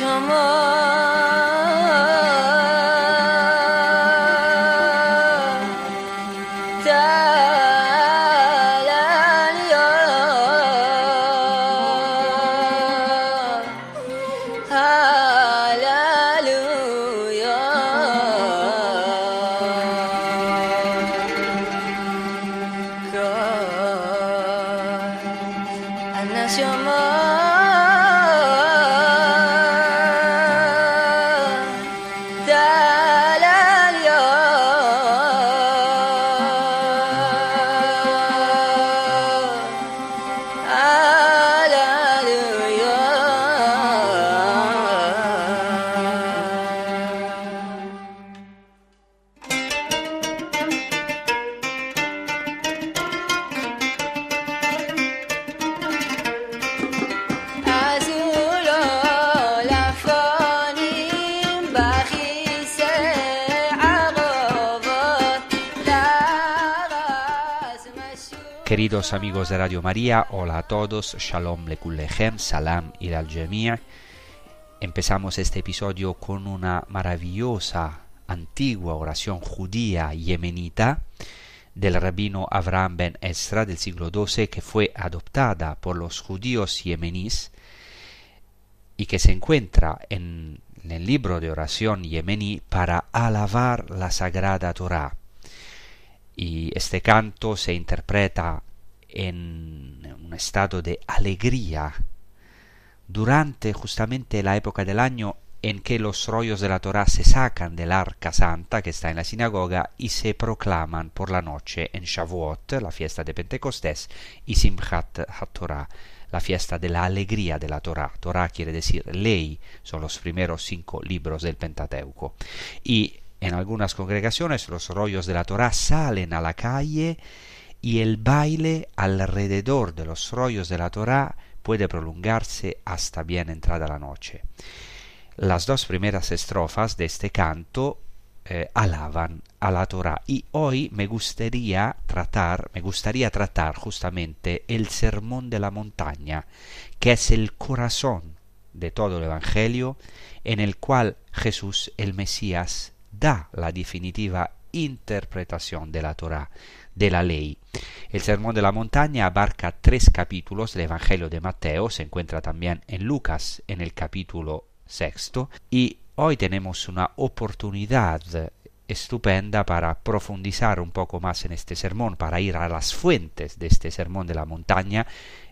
your more Queridos amigos de Radio María, hola a todos, Shalom Lekulechem, Salam y al Empezamos este episodio con una maravillosa antigua oración judía yemenita del rabino Abraham ben Esra del siglo XII que fue adoptada por los judíos yemeníes y que se encuentra en, el libro de oración yemení para alabar la sagrada Torah y este canto se interpreta en un estado de alegría durante justamente la época del año en que los rollos de la Torah se sacan del arca santa que está en la sinagoga y se proclaman por la noche en Shavuot, la fiesta de Pentecostés, y Simchat HaTorah, la fiesta de la alegría de la Torah. Torah quiere decir ley, son los primeros cinco libros del Pentateuco. Y en algunas congregaciones los rollos de la Torah salen a la calle y el baile alrededor de los rollos de la Torah puede prolongarse hasta bien entrada la noche. Las dos primeras estrofas de este canto eh, alaban a la Torah y hoy me gustaría tratar, me gustaría tratar justamente el sermón de la montaña, que es el corazón de todo el Evangelio, en el cual Jesús el Mesías da la definitiva interpretación de la Torah, de la ley. El Sermón de la Montaña abarca tres capítulos del Evangelio de Mateo, se encuentra también en Lucas en el capítulo sexto, y hoy tenemos una oportunidad estupenda para profundizar un poco más en este sermón, para ir a las fuentes de este sermón de la montaña.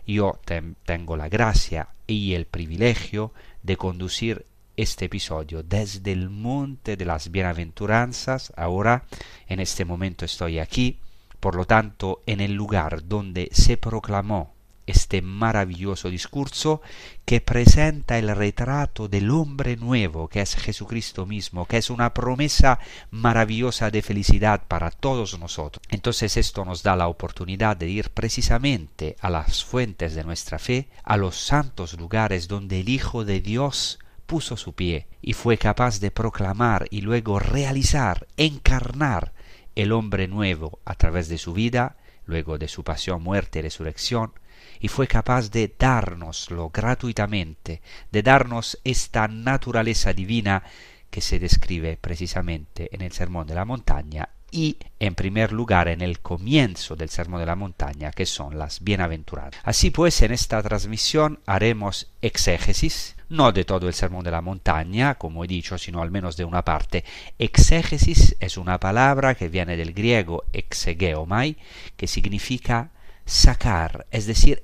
Yo tengo la gracia y el privilegio de conducir este episodio desde el monte de las bienaventuranzas. Ahora, en este momento estoy aquí, por lo tanto, en el lugar donde se proclamó este maravilloso discurso que presenta el retrato del hombre nuevo, que es Jesucristo mismo, que es una promesa maravillosa de felicidad para todos nosotros. Entonces esto nos da la oportunidad de ir precisamente a las fuentes de nuestra fe, a los santos lugares donde el Hijo de Dios puso su pie y fue capaz de proclamar y luego realizar, encarnar el hombre nuevo a través de su vida, luego de su pasión, muerte y resurrección, y fue capaz de dárnoslo gratuitamente, de darnos esta naturaleza divina que se describe precisamente en el Sermón de la Montaña y en primer lugar en el comienzo del Sermón de la Montaña, que son las bienaventuradas. Así pues, en esta transmisión haremos exégesis, no de todo el Sermón de la Montaña, como he dicho, sino al menos de una parte. Exégesis es una palabra que viene del griego exegeomai, que significa sacar, es decir,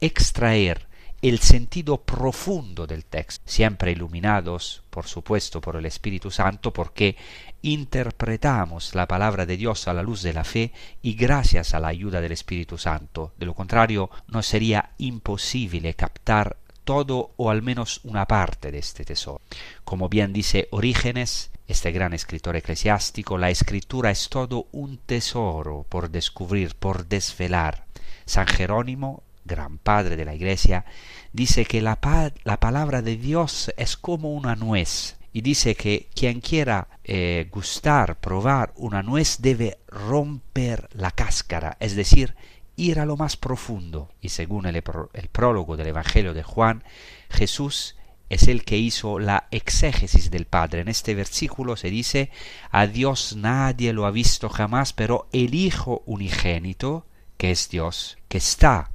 extraer, el sentido profundo del texto, siempre iluminados, por supuesto, por el Espíritu Santo, porque interpretamos la palabra de Dios a la luz de la fe y gracias a la ayuda del Espíritu Santo. De lo contrario, nos sería imposible captar todo o al menos una parte de este tesoro. Como bien dice Orígenes, este gran escritor eclesiástico, la escritura es todo un tesoro por descubrir, por desvelar. San Jerónimo, gran padre de la iglesia, dice que la, la palabra de Dios es como una nuez, y dice que quien quiera eh, gustar, probar una nuez debe romper la cáscara, es decir, ir a lo más profundo. Y según el, el prólogo del Evangelio de Juan, Jesús es el que hizo la exégesis del Padre. En este versículo se dice, a Dios nadie lo ha visto jamás, pero el Hijo unigénito, que es Dios, que está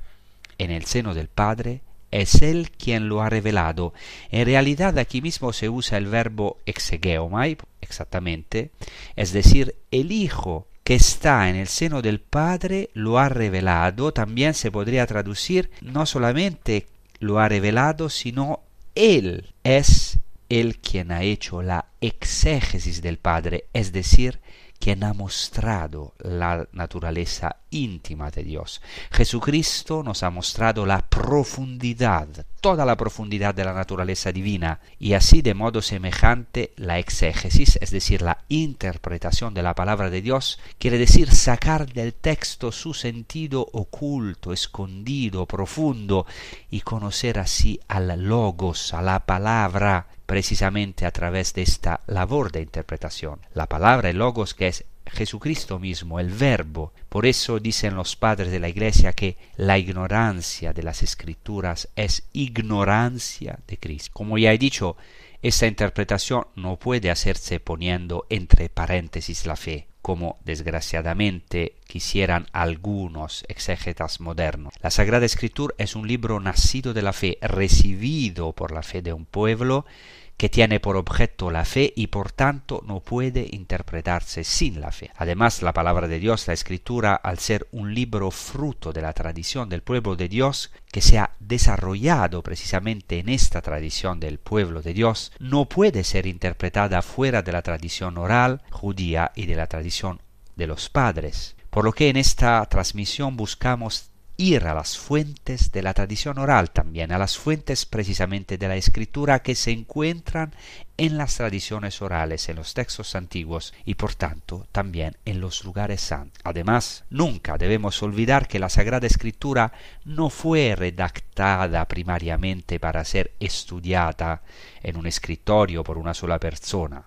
en el seno del Padre, es Él quien lo ha revelado. En realidad aquí mismo se usa el verbo exegeomai, exactamente, es decir, el Hijo que está en el seno del Padre lo ha revelado, también se podría traducir no solamente lo ha revelado, sino Él es el quien ha hecho la exégesis del Padre, es decir, quien ha mostrado la naturaleza íntima de Dios. Jesucristo nos ha mostrado la profundidad, toda la profundidad de la naturaleza divina, y así de modo semejante la exégesis, es decir, la interpretación de la palabra de Dios, quiere decir sacar del texto su sentido oculto, escondido, profundo, y conocer así al logos, a la palabra, precisamente a través de esta labor de interpretación. La palabra, el logos, que es Jesucristo mismo, el Verbo. Por eso dicen los padres de la Iglesia que la ignorancia de las Escrituras es ignorancia de Cristo. Como ya he dicho, esta interpretación no puede hacerse poniendo entre paréntesis la fe, como desgraciadamente quisieran algunos exégetas modernos. La Sagrada Escritura es un libro nacido de la fe, recibido por la fe de un pueblo, que tiene por objeto la fe y por tanto no puede interpretarse sin la fe. Además, la palabra de Dios, la escritura, al ser un libro fruto de la tradición del pueblo de Dios, que se ha desarrollado precisamente en esta tradición del pueblo de Dios, no puede ser interpretada fuera de la tradición oral judía y de la tradición de los padres. Por lo que en esta transmisión buscamos ir a las fuentes de la tradición oral también, a las fuentes precisamente de la escritura que se encuentran en las tradiciones orales, en los textos antiguos y por tanto también en los lugares santos. Además, nunca debemos olvidar que la Sagrada Escritura no fue redactada primariamente para ser estudiada en un escritorio por una sola persona,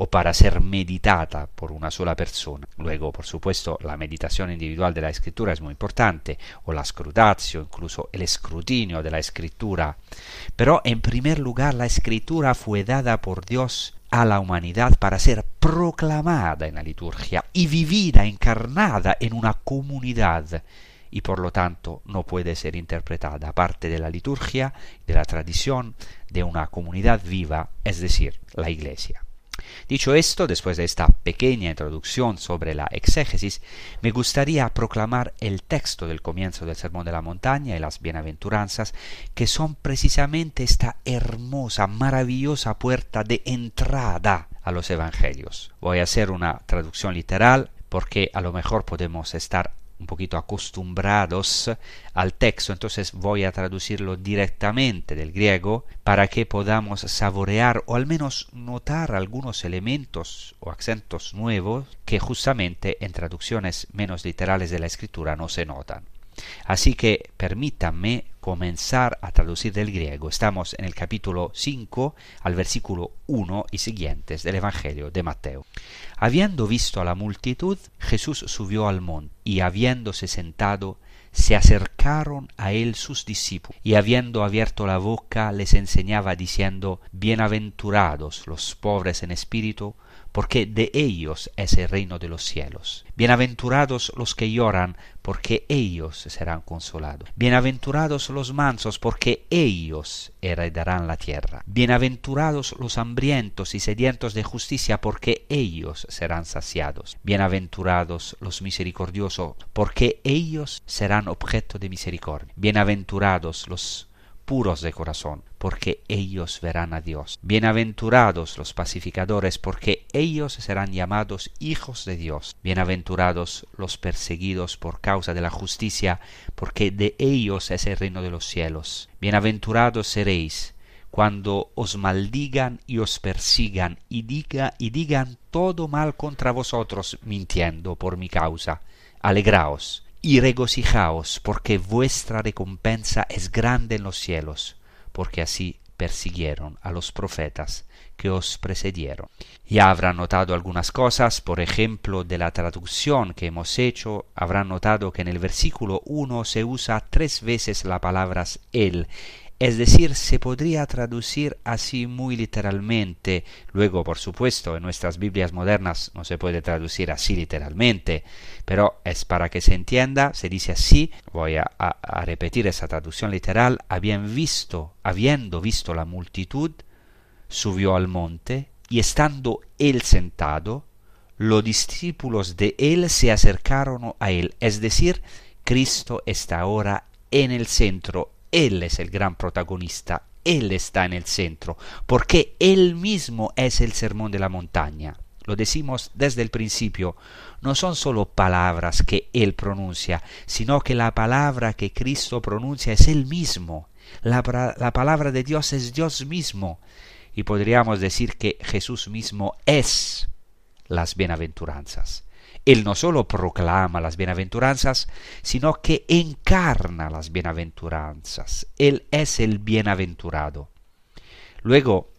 o para ser meditada por una sola persona. Luego, por supuesto, la meditación individual de la escritura es muy importante, o la scrutatio, incluso el escrutinio de la escritura. Pero en primer lugar, la escritura fue dada por Dios a la humanidad para ser proclamada en la liturgia y vivida, encarnada en una comunidad y por lo tanto no puede ser interpretada aparte de la liturgia, de la tradición, de una comunidad viva, es decir, la Iglesia. Dicho esto, después de esta pequeña introducción sobre la exégesis, me gustaría proclamar el texto del comienzo del Sermón de la Montaña y las Bienaventuranzas, que son precisamente esta hermosa, maravillosa puerta de entrada a los Evangelios. Voy a hacer una traducción literal porque a lo mejor podemos estar un poquito acostumbrados al texto, entonces voy a traducirlo directamente del griego para que podamos saborear o al menos notar algunos elementos o acentos nuevos que justamente en traducciones menos literales de la escritura no se notan. Así que permítanme comenzar a traducir del griego. Estamos en el capítulo 5 al versículo 1 y siguientes del Evangelio de Mateo. Habiendo visto a la multitud, Jesús subió al monte y habiéndose sentado, se acercaron a él sus discípulos, y habiendo abierto la boca les enseñaba diciendo, Bienaventurados los pobres en espíritu, porque de ellos es el reino de los cielos. Bienaventurados los que lloran, porque ellos serán consolados. Bienaventurados los mansos, porque ellos heredarán la tierra. Bienaventurados los hambrientos y sedientos de justicia, porque ellos serán saciados. Bienaventurados los misericordiosos, porque ellos serán objeto de misericordia. Bienaventurados los puros de corazón, porque ellos verán a Dios. Bienaventurados los pacificadores, porque ellos serán llamados hijos de Dios. Bienaventurados los perseguidos por causa de la justicia, porque de ellos es el reino de los cielos. Bienaventurados seréis cuando os maldigan y os persigan y, diga, y digan todo mal contra vosotros, mintiendo por mi causa. Alegraos y regocijaos, porque vuestra recompensa es grande en los cielos, porque así persiguieron a los profetas que os precedieron. Ya habrán notado algunas cosas, por ejemplo, de la traducción que hemos hecho, habrán notado que en el versículo 1 se usa tres veces la palabra él, es decir, se podría traducir así muy literalmente. Luego, por supuesto, en nuestras Biblias modernas no se puede traducir así literalmente, pero es para que se entienda, se dice así, voy a, repetir esa traducción literal, habían visto, habiendo visto la multitud, subió al monte, y estando él sentado, los discípulos de él se acercaron a él, es decir, Cristo está ahora en el centro, él es el gran protagonista, Él está en el centro, porque Él mismo es el sermón de la montaña. Lo decimos desde el principio, no son solo palabras que Él pronuncia, sino que la palabra que Cristo pronuncia es Él mismo. La, la palabra de Dios es Dios mismo. Y podríamos decir que Jesús mismo es las bienaventuranzas. Él no solo proclama las bienaventuranzas, sino que encarna las bienaventuranzas. Él es el bienaventurado. Luego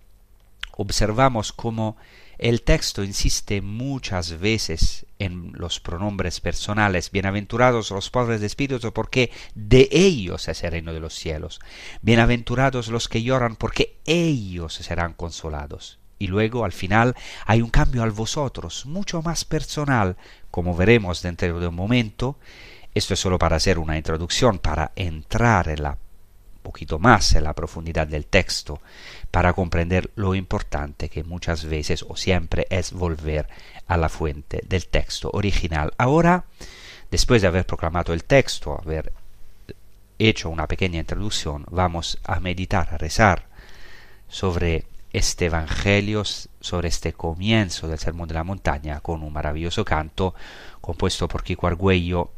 observamos cómo el texto insiste muchas veces en los pronombres personales, bienaventurados los pobres de espíritu, porque de ellos es el reino de los cielos, bienaventurados los que lloran, porque ellos serán consolados. Y luego al final hay un cambio al vosotros, mucho más personal, como veremos dentro de un momento. Esto es solo para hacer una introducción, para entrar en la poquito más en la profundidad del texto, para comprender lo importante que muchas veces o siempre es volver a la fuente del texto original. Ahora, después de haber proclamado el texto, haber hecho una pequeña introducción, vamos a meditar, a rezar sobre este Evangelio sobre este comienzo del Sermón de la Montaña con un maravilloso canto compuesto por Kiko Argüello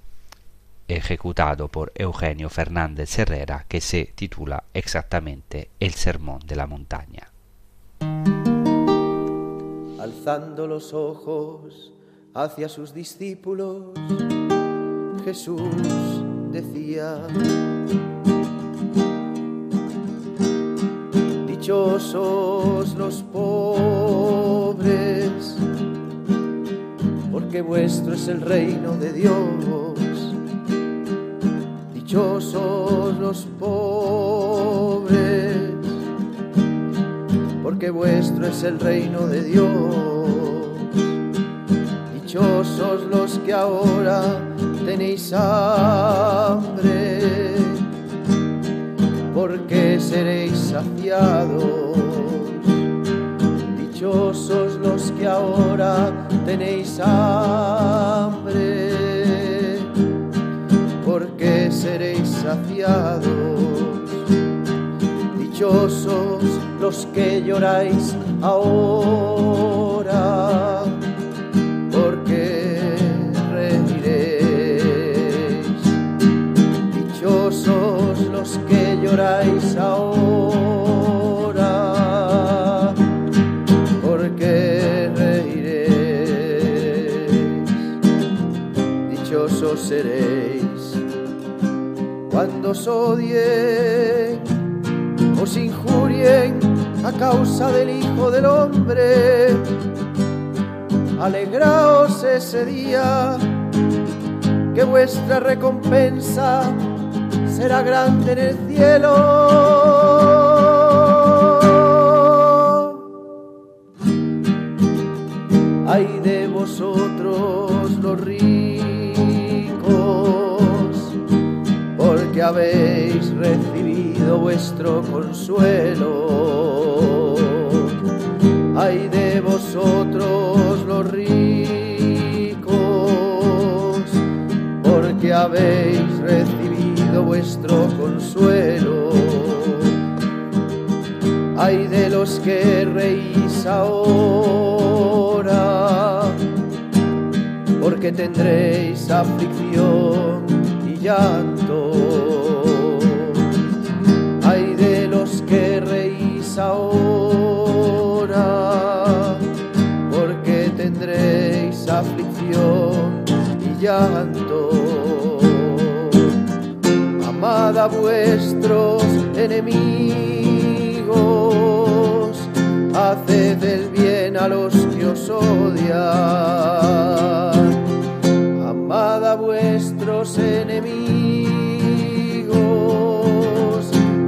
ejecutado por Eugenio Fernández Herrera que se titula exactamente El Sermón de la Montaña. Alzando los ojos hacia sus discípulos, Jesús decía, Dichosos los pobres, porque vuestro es el reino de Dios. Dichosos los pobres, porque vuestro es el reino de Dios. Dichosos los que ahora tenéis hambre porque seréis saciados. Dichosos los que ahora tenéis hambre, porque seréis saciados. Dichosos los que lloráis ahora, lloráis ahora, porque reiréis, dichosos seréis cuando os odien, os injurien a causa del Hijo del Hombre. Alegraos ese día que vuestra recompensa será grande en el cielo. Ay de vosotros los ricos, porque habéis recibido vuestro consuelo. Vuestro consuelo. Hay de los que reís ahora, porque tendréis aflicción y llanto. Hay de los que reís ahora, porque tendréis aflicción y llanto. A vuestros enemigos, haced el bien a los que os odian. Amad a vuestros enemigos,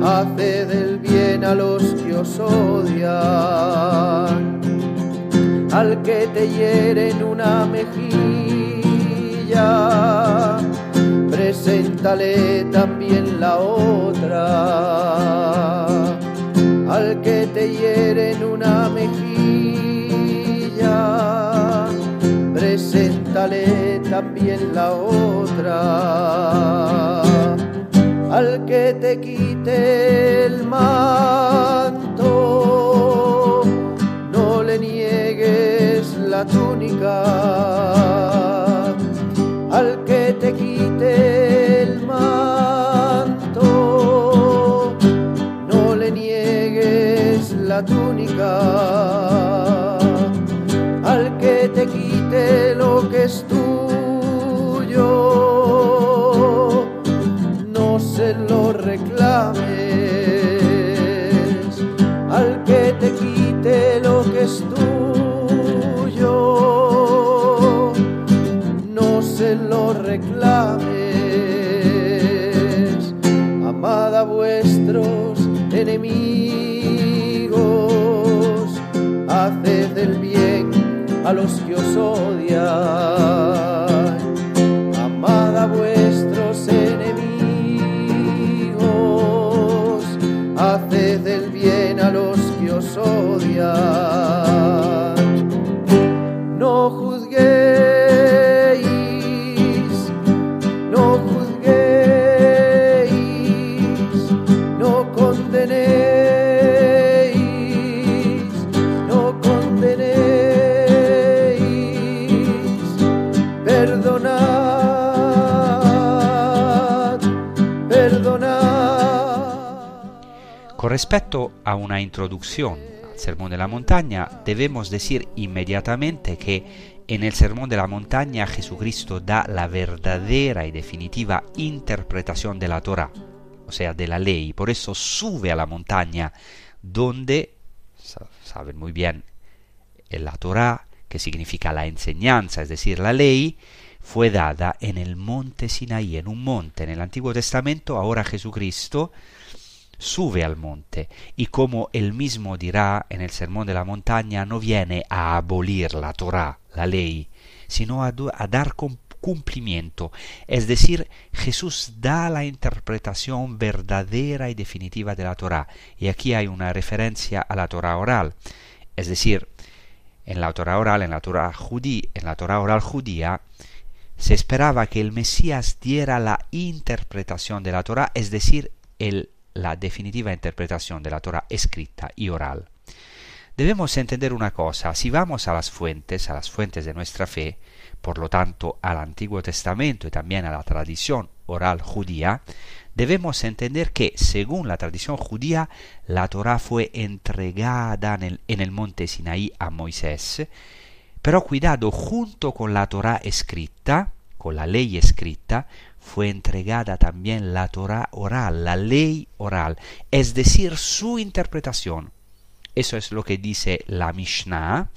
haced el bien a los que os odian. Al que te hieren una mejilla, preséntale también la otra. Al que te hieren una mejilla, preséntale también la otra. Al que te quite el manto, no le niegues la túnica. Perdonad, perdonad. Con respecto a una introducción al Sermón de la Montaña, debemos decir inmediatamente que en el Sermón de la Montaña Jesucristo da la verdadera y definitiva interpretación de la Torah, o sea, de la ley. Por eso sube a la montaña donde, sa- saben muy bien, en la Torah, que significa la enseñanza, es decir, la ley, fue dada en el monte Sinaí, en un monte. En el Antiguo Testamento, ahora Jesucristo sube al monte y como él mismo dirá en el Sermón de la Montaña, no viene a abolir la Torah, la ley, sino a, a dar cum- cumplimiento. Es decir, Jesús da la interpretación verdadera y definitiva de la Torah. Y aquí hay una referencia a la Torah oral. Es decir, en la Torah oral, en la Torah judí, en la Torah oral judía, se esperaba que el Mesías diera la interpretación de la Torah, es decir, la definitiva interpretación de la Torah escrita y oral. Debemos entender una cosa, si vamos a las fuentes, a las fuentes de nuestra fe, por lo tanto al Antiguo Testamento y también a la tradición oral judía, debemos entender que, según la tradición judía, la Torah fue entregada en el, en el monte Sinaí a Moisés, pero cuidado, junto con la Torah escrita, con la ley escrita, fue entregada también la Torah oral, la ley oral, es decir, su interpretación. Eso es lo que dice la Mishnah,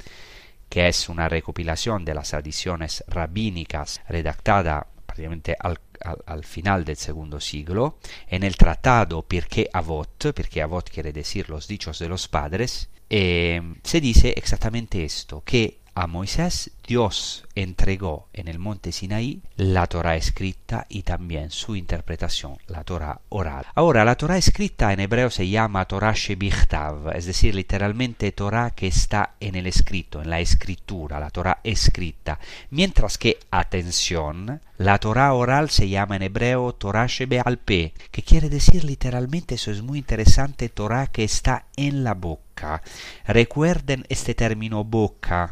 que es una recopilación de las tradiciones rabínicas redactada prácticamente al, al- al final del segundo siglo, en el tratado Pirkei Avot, Pirkei Avot quiere decir los dichos de los padres, eh, se dice exactamente esto, que a Moisés, Dios entregó en el monte Sinaí la Torah escrita y también su interpretación, la Torah oral. Ahora, la Torah escrita en hebreo se llama Torah Shebichtav, es decir, literalmente Torah que está en el escrito, en la escritura, la Torah escrita. Mientras que, atención, la Torah oral se llama en hebreo Torah Shebealpe, que quiere decir literalmente, eso es muy interesante, Torah que está en la boca. Recuerden este término boca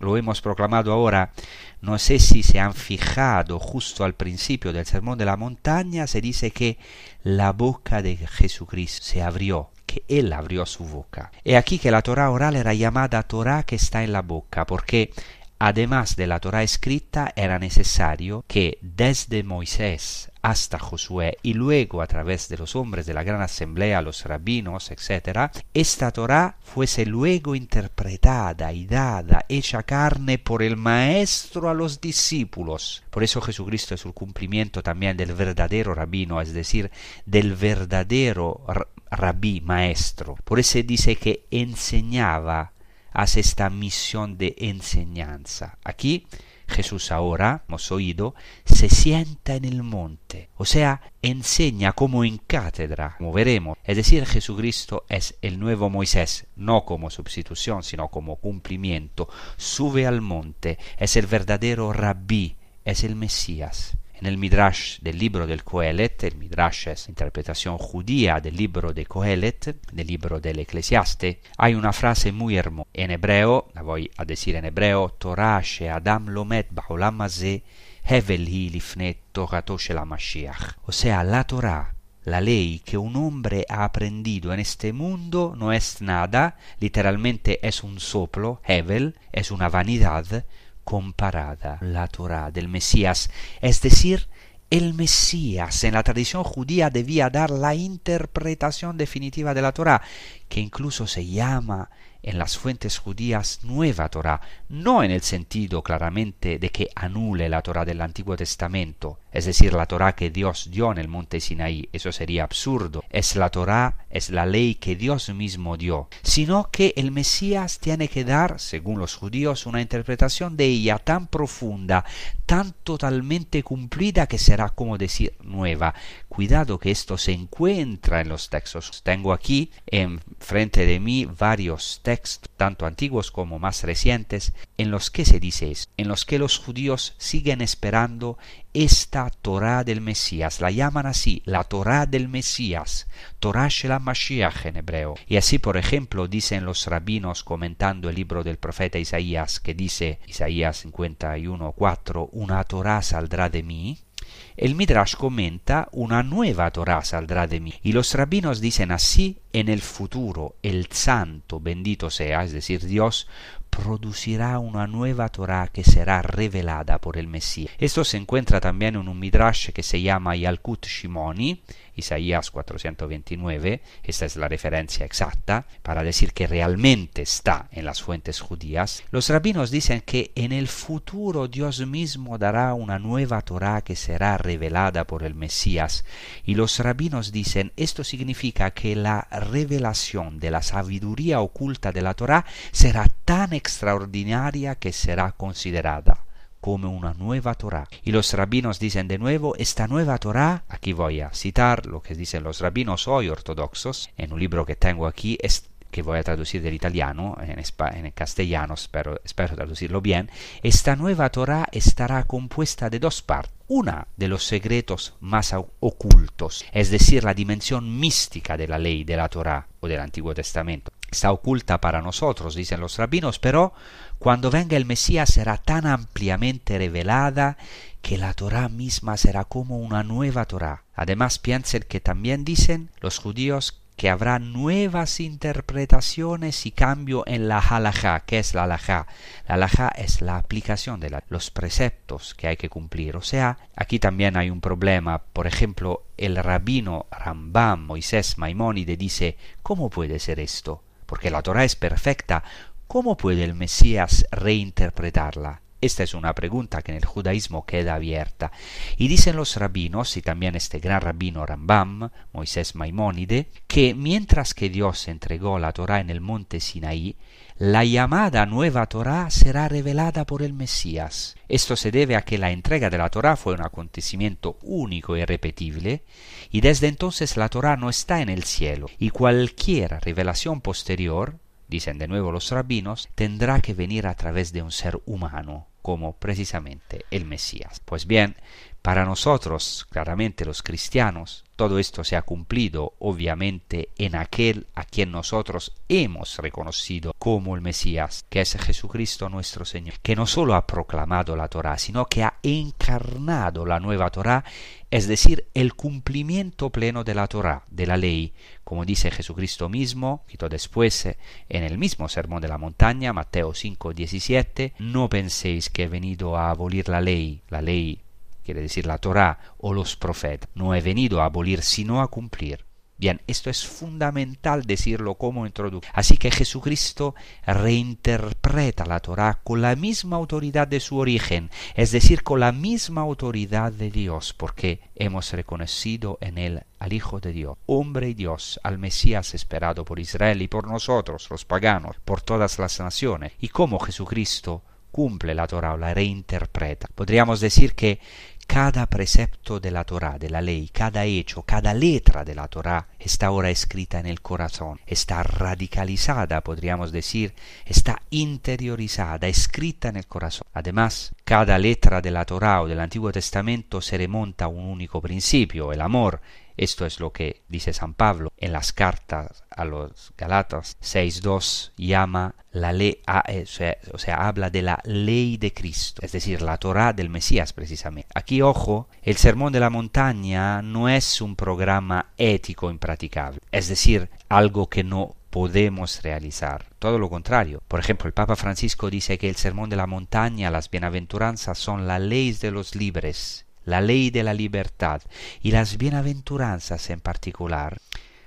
lo hemos proclamado ahora, no sé si se han fijado justo al principio del Sermón de la Montaña, se dice que la boca de Jesucristo se abrió, que Él abrió su boca. He aquí que la Torah oral era llamada Torah que está en la boca, porque además de la Torah escrita era necesario que desde Moisés hasta Josué y luego a través de los hombres de la gran asamblea, los rabinos, etc., esta Torah fuese luego interpretada y dada, hecha carne por el maestro a los discípulos. Por eso Jesucristo es el cumplimiento también del verdadero rabino, es decir, del verdadero rabí, maestro. Por eso dice que enseñaba, hace esta misión de enseñanza. Aquí Jesús ahora, hemos oído, se sienta en el monte, o sea, enseña como en cátedra, como veremos. Es decir, Jesucristo es el nuevo Moisés, no como sustitución, sino como cumplimiento. Sube al monte, es el verdadero rabí, es el Mesías. En el Midrash del libro del Coelet, el Midrash es interpretación judía del libro de Coelet, del libro del Eclesiaste, hay una frase muy hermosa. En hebreo, la voy a decir en hebreo, Torah Adam lomet ba'olam hevel hi lifnet torato shel Mashiach. O sea, la Torah la ley que un hombre ha aprendido en este mundo no es nada, literalmente es un soplo, Hevel, es una vanidad, comparada la Torah del Mesías, es decir, el Mesías. En la tradición judía debía dar la interpretación definitiva de la Torah, que incluso se llama en las fuentes judías nueva Torah, no en el sentido claramente de que anule la Torah del Antiguo Testamento, es decir, la Torah que Dios dio en el monte Sinaí, eso sería absurdo, es la Torah, es la ley que Dios mismo dio, sino que el Mesías tiene que dar, según los judíos, una interpretación de ella tan profunda, tan totalmente cumplida que será como decir nueva. Cuidado que esto se encuentra en los textos. Tengo aquí en frente de mí varios textos, tanto antiguos como más recientes, en los que se dice esto, en los que los judíos siguen esperando esta Torah del Mesías, la llaman así, la Torah del Mesías, Torah Shel Mashiach en hebreo. Y así, por ejemplo, dicen los rabinos comentando el libro del profeta Isaías, que dice, Isaías 51.4, una Torah saldrá de mí, el Midrash comenta una nueva Torah saldrá de mí. Y los rabinos dicen así, en el futuro el santo bendito sea, es decir, Dios, producirá una nueva Torah que será revelada por el Mesías. Esto se encuentra también en un Midrash que se llama Yalkut Shimoni, Isaías 429, esta es la referencia exacta, para decir que realmente está en las fuentes judías, los rabinos dicen que en el futuro Dios mismo dará una nueva Torah que será revelada por el Mesías. Y los rabinos dicen, esto significa que la revelación de la sabiduría oculta de la Torah será tan extraordinaria que será considerada como una nueva Torah. Y los rabinos dicen de nuevo, esta nueva Torah, aquí voy a citar lo que dicen los rabinos hoy ortodoxos, en un libro que tengo aquí, que voy a traducir del italiano en, en castellano, espero, espero traducirlo bien, esta nueva Torah estará compuesta de dos partes. Una de los secretos más ocultos, es decir, la dimensión mística de la ley de la Torah o del Antiguo Testamento. Está oculta para nosotros, dicen los rabinos, pero cuando venga el Mesías será tan ampliamente revelada que la Torah misma será como una nueva Torah. Además piensen que también dicen los judíos que habrá nuevas interpretaciones y cambio en la halajá. ¿Qué es la halajá? La halajá es la aplicación de los preceptos que hay que cumplir. O sea, aquí también hay un problema. Por ejemplo, el rabino Rambam Moisés Maimónide dice, ¿cómo puede ser esto? Porque la Torah es perfecta, ¿Cómo puede el Mesías reinterpretarla? Esta es una pregunta que en el judaísmo queda abierta. Y dicen los rabinos, y también este gran rabino Rambam, Moisés Maimónide, que mientras que Dios entregó la Torá en el monte Sinaí, la llamada nueva Torá será revelada por el Mesías. Esto se debe a que la entrega de la Torá fue un acontecimiento único y repetible, y desde entonces la Torá no está en el cielo, y cualquier revelación posterior, dicen de nuevo los rabinos, tendrá que venir a través de un ser humano, como precisamente el Mesías. Pues bien, para nosotros, claramente los cristianos, todo esto se ha cumplido obviamente en aquel a quien nosotros hemos reconocido como el Mesías, que es Jesucristo nuestro Señor, que no solo ha proclamado la Torá, sino que ha encarnado la nueva Torá, es decir, el cumplimiento pleno de la Torá, de la ley, como dice Jesucristo mismo, quito después en el mismo sermón de la montaña, Mateo 5, 17, no penséis que he venido a abolir la ley, la ley quiere decir la Torá o los profetas. No he venido a abolir, sino a cumplir. Bien, esto es fundamental decirlo como introducción. Así que Jesucristo reinterpreta la Torá con la misma autoridad de su origen, es decir, con la misma autoridad de Dios, porque hemos reconocido en él al Hijo de Dios, hombre y Dios, al Mesías esperado por Israel y por nosotros, los paganos, por todas las naciones, y como Jesucristo cumple la Torá o la reinterpreta. Podríamos decir que cada precepto de la Torá, de la ley, cada hecho, cada letra de la Torá está ahora escrita en el corazón, está radicalizada, podríamos decir, está interiorizada, escrita en el corazón. Además, cada letra de la Torá o del Antiguo Testamento se remonta a un único principio, el amor, esto es lo que dice San Pablo en las cartas a los Galatas 6.2, llama la ley, eh, o sea, habla de la ley de Cristo, es decir, la Torah del Mesías precisamente. Aquí, ojo, el Sermón de la Montaña no es un programa ético impracticable, es decir, algo que no podemos realizar. Todo lo contrario. Por ejemplo, el Papa Francisco dice que el Sermón de la Montaña, las bienaventuranzas, son la ley de los libres la ley de la libertad y las bienaventuranzas en particular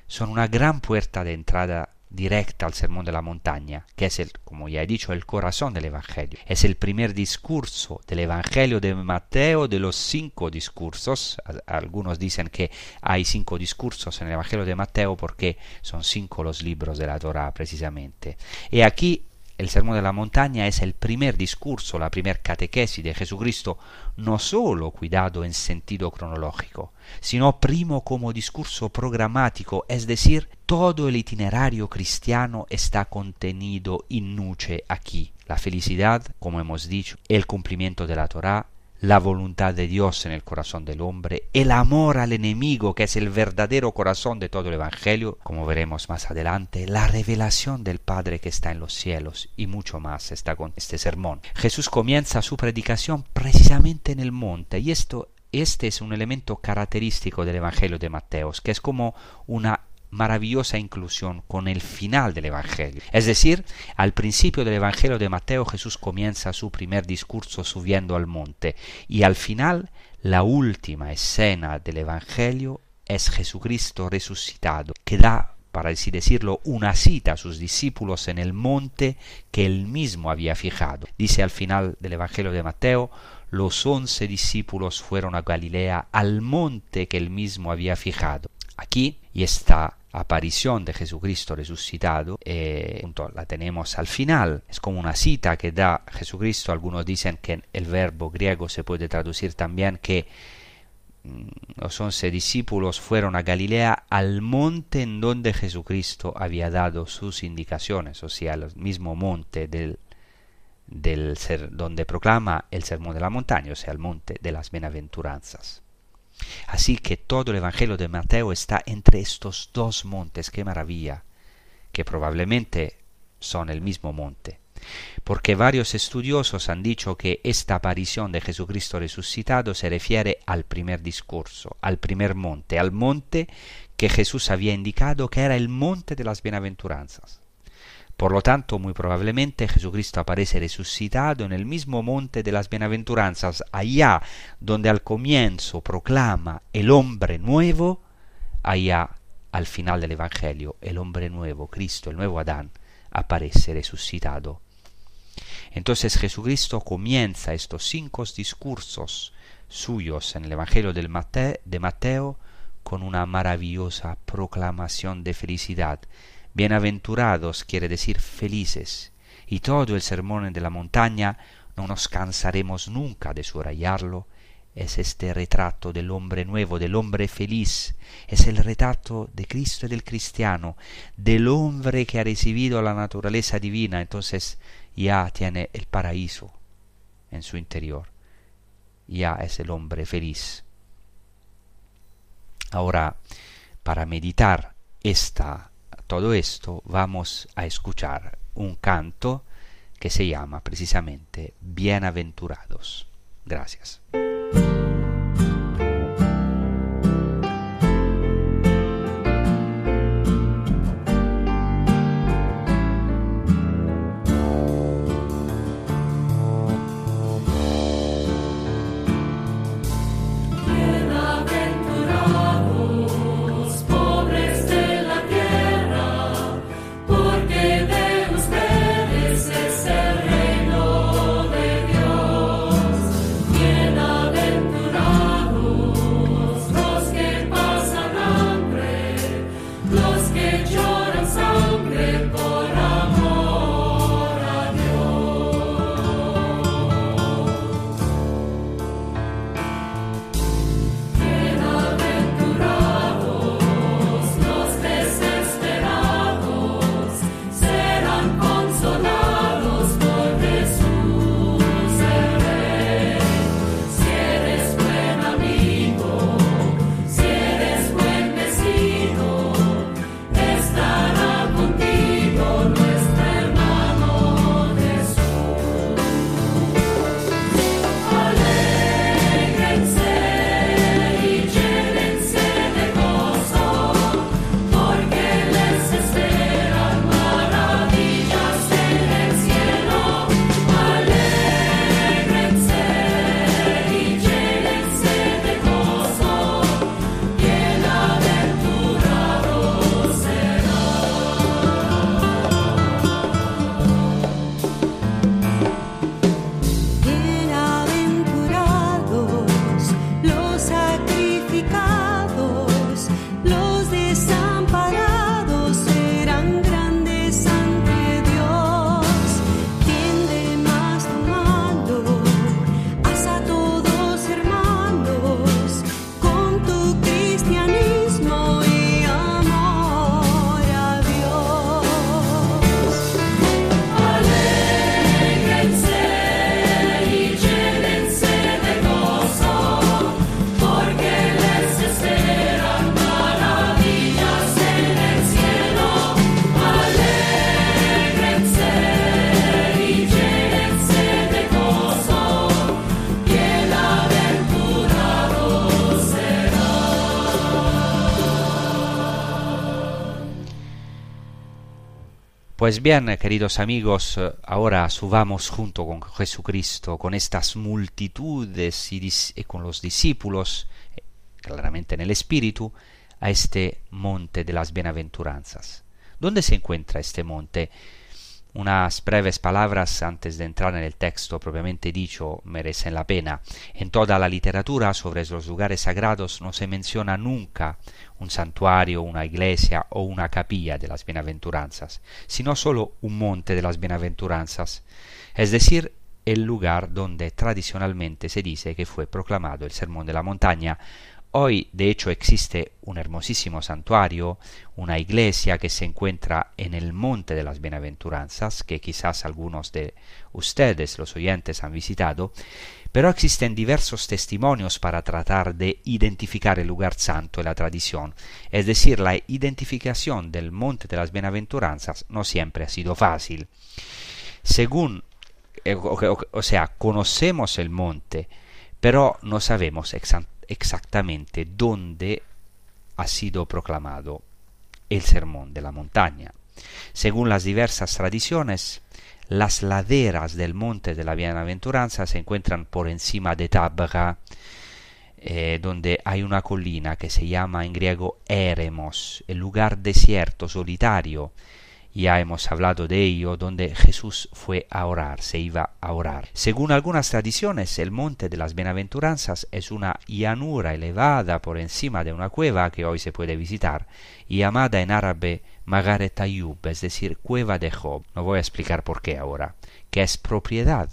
son una gran puerta de entrada directa al sermón de la montaña, que es el, como ya he dicho, el corazón del Evangelio. Es el primer discurso del Evangelio de Mateo de los cinco discursos. Algunos dicen que hay cinco discursos en el Evangelio de Mateo porque son cinco los libros de la Torah precisamente. Y aquí el Sermón de la Montaña es el primer discurso, la primer catequesis de Jesucristo, no solo cuidado en sentido cronológico, sino primo como discurso programático, es decir, todo el itinerario cristiano está contenido in nuce aquí. La felicidad, como hemos dicho, el cumplimiento de la Torá, la voluntad de Dios en el corazón del hombre, el amor al enemigo, que es el verdadero corazón de todo el Evangelio, como veremos más adelante, la revelación del Padre que está en los cielos y mucho más está con este sermón. Jesús comienza su predicación precisamente en el monte y esto este es un elemento característico del Evangelio de Mateos, que es como una maravillosa inclusión con el final del Evangelio. Es decir, al principio del Evangelio de Mateo Jesús comienza su primer discurso subiendo al monte y al final la última escena del Evangelio es Jesucristo resucitado, que da, para así decirlo, una cita a sus discípulos en el monte que él mismo había fijado. Dice al final del Evangelio de Mateo, los once discípulos fueron a Galilea al monte que él mismo había fijado. Aquí y esta aparición de Jesucristo resucitado, eh, la tenemos al final, es como una cita que da Jesucristo, algunos dicen que el verbo griego se puede traducir también que mm, los once discípulos fueron a Galilea al monte en donde Jesucristo había dado sus indicaciones, o sea, el mismo monte del, del ser, donde proclama el sermón de la montaña, o sea, el monte de las bienaventuranzas. Así que todo el Evangelio de Mateo está entre estos dos montes, qué maravilla, que probablemente son el mismo monte. Porque varios estudiosos han dicho que esta aparición de Jesucristo resucitado se refiere al primer discurso, al primer monte, al monte que Jesús había indicado que era el monte de las bienaventuranzas. Por lo tanto, muy probablemente Jesucristo aparece resucitado en el mismo monte de las bienaventuranzas, allá donde al comienzo proclama el hombre nuevo, allá al final del Evangelio, el hombre nuevo, Cristo, el nuevo Adán, aparece resucitado. Entonces Jesucristo comienza estos cinco discursos suyos en el Evangelio de Mateo con una maravillosa proclamación de felicidad. Bienaventurados quiere decir felices. Y todo el sermón de la montaña, no nos cansaremos nunca de subrayarlo, es este retrato del hombre nuevo, del hombre feliz, es el retrato de Cristo y del cristiano, del hombre que ha recibido la naturaleza divina, entonces ya tiene el paraíso en su interior, ya es el hombre feliz. Ahora, para meditar esta, todo esto, vamos a escuchar un canto que se llama precisamente Bienaventurados. Gracias. 우리가 Pues bien, queridos amigos, ahora subamos junto con Jesucristo, con estas multitudes y, con los discípulos, claramente en el Espíritu, a este monte de las bienaventuranzas. ¿Dónde se encuentra este monte? Unas breves palabras antes de entrar en el texto propiamente dicho merecen la pena. En toda la literatura sobre los lugares sagrados no se menciona nunca un santuario, una iglesia o una capilla de las bienaventuranzas, sino solo un monte de las bienaventuranzas, es decir, el lugar donde tradicionalmente se dice que fue proclamado el sermón de la montaña Hoy, de hecho, existe un hermosísimo santuario, una iglesia que se encuentra en el Monte de las Bienaventuranzas, que quizás algunos de ustedes, los oyentes, han visitado, pero existen diversos testimonios para tratar de identificar el lugar santo en la tradición, es decir, la identificación del Monte de las Bienaventuranzas no siempre ha sido fácil. Según, eh, o, sea, conocemos el monte, pero no sabemos exactamente exactamente dónde ha sido proclamado el sermón de la montaña. Según las diversas tradiciones, las laderas del monte de la bienaventuranza se encuentran por encima de Tabra, eh, donde hay una colina que se llama en griego Eremos, el lugar desierto, solitario, ya hemos hablado de ello, donde Jesús fue a orar, se iba a orar. Según algunas tradiciones, el monte de las bienaventuranzas es una llanura elevada por encima de una cueva que hoy se puede visitar, llamada en árabe Magaret Ayub, es decir, cueva de Job. No voy a explicar por qué ahora, que es propiedad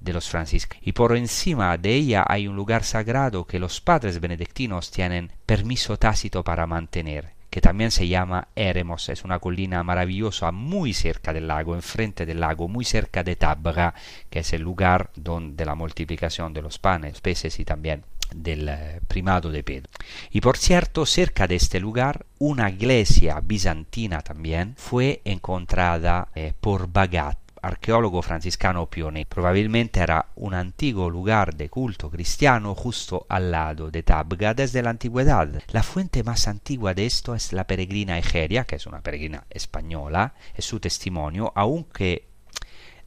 de los franciscanos. Y por encima de ella hay un lugar sagrado que los padres benedictinos tienen permiso tácito para mantener, que también se llama Eremos. Es una colina maravillosa muy cerca del lago, enfrente del lago, muy cerca de Tabra, que es el lugar donde la multiplicación de los panes, peces y también del eh, primado de Pedro. Y por cierto, cerca de este lugar, una iglesia bizantina también fue encontrada eh, por Bagat, arqueólogo franciscano pionero. Probabilmente era un antiguo lugar de culto cristiano justo al lado de Tabga desde la antigüedad. La fuente más antigua de esto es la peregrina Egeria, que es una peregrina española, es su testimonio, aunque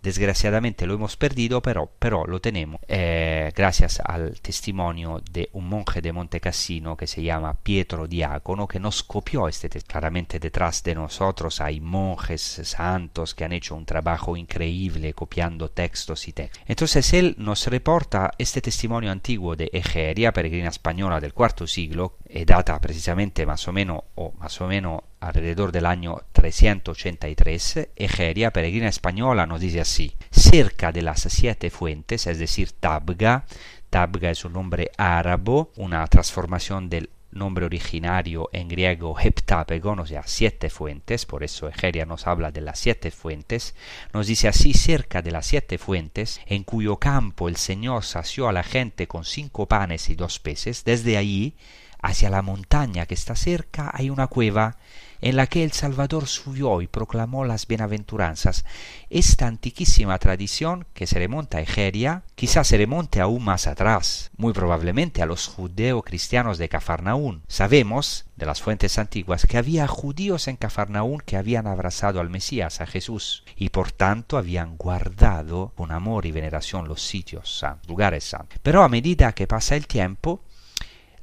Desgraciadamente lo hemos perdido, pero, pero lo tenemos eh, gracias al testimonio de un monje de Montecassino que se llama Pietro Diácono, que nos copió este Claramente detrás de nosotros hay monjes santos que han hecho un trabajo increíble copiando textos y textos. Entonces él nos reporta este testimonio antiguo de Egeria, peregrina española del cuarto siglo, e data precisamente más o menos, o más o menos alrededor del año 383, Egeria, peregrina española, nos dice así, cerca de las siete fuentes, es decir, Tabga, Tabga es un nombre árabe, una transformación del nombre originario en griego heptapegon, o sea, siete fuentes, por eso Egeria nos habla de las siete fuentes, nos dice así cerca de las siete fuentes, en cuyo campo el Señor sació a la gente con cinco panes y dos peces, desde allí, hacia la montaña que está cerca, hay una cueva en la que el Salvador subió y proclamó las bienaventuranzas. Esta antiquísima tradición, que se remonta a Egeria, quizás se remonte aún más atrás, muy probablemente a los judeo-cristianos de Cafarnaún. Sabemos, de las fuentes antiguas, que había judíos en Cafarnaún que habían abrazado al Mesías, a Jesús, y por tanto habían guardado con amor y veneración los sitios santos, lugares santos. Pero a medida que pasa el tiempo,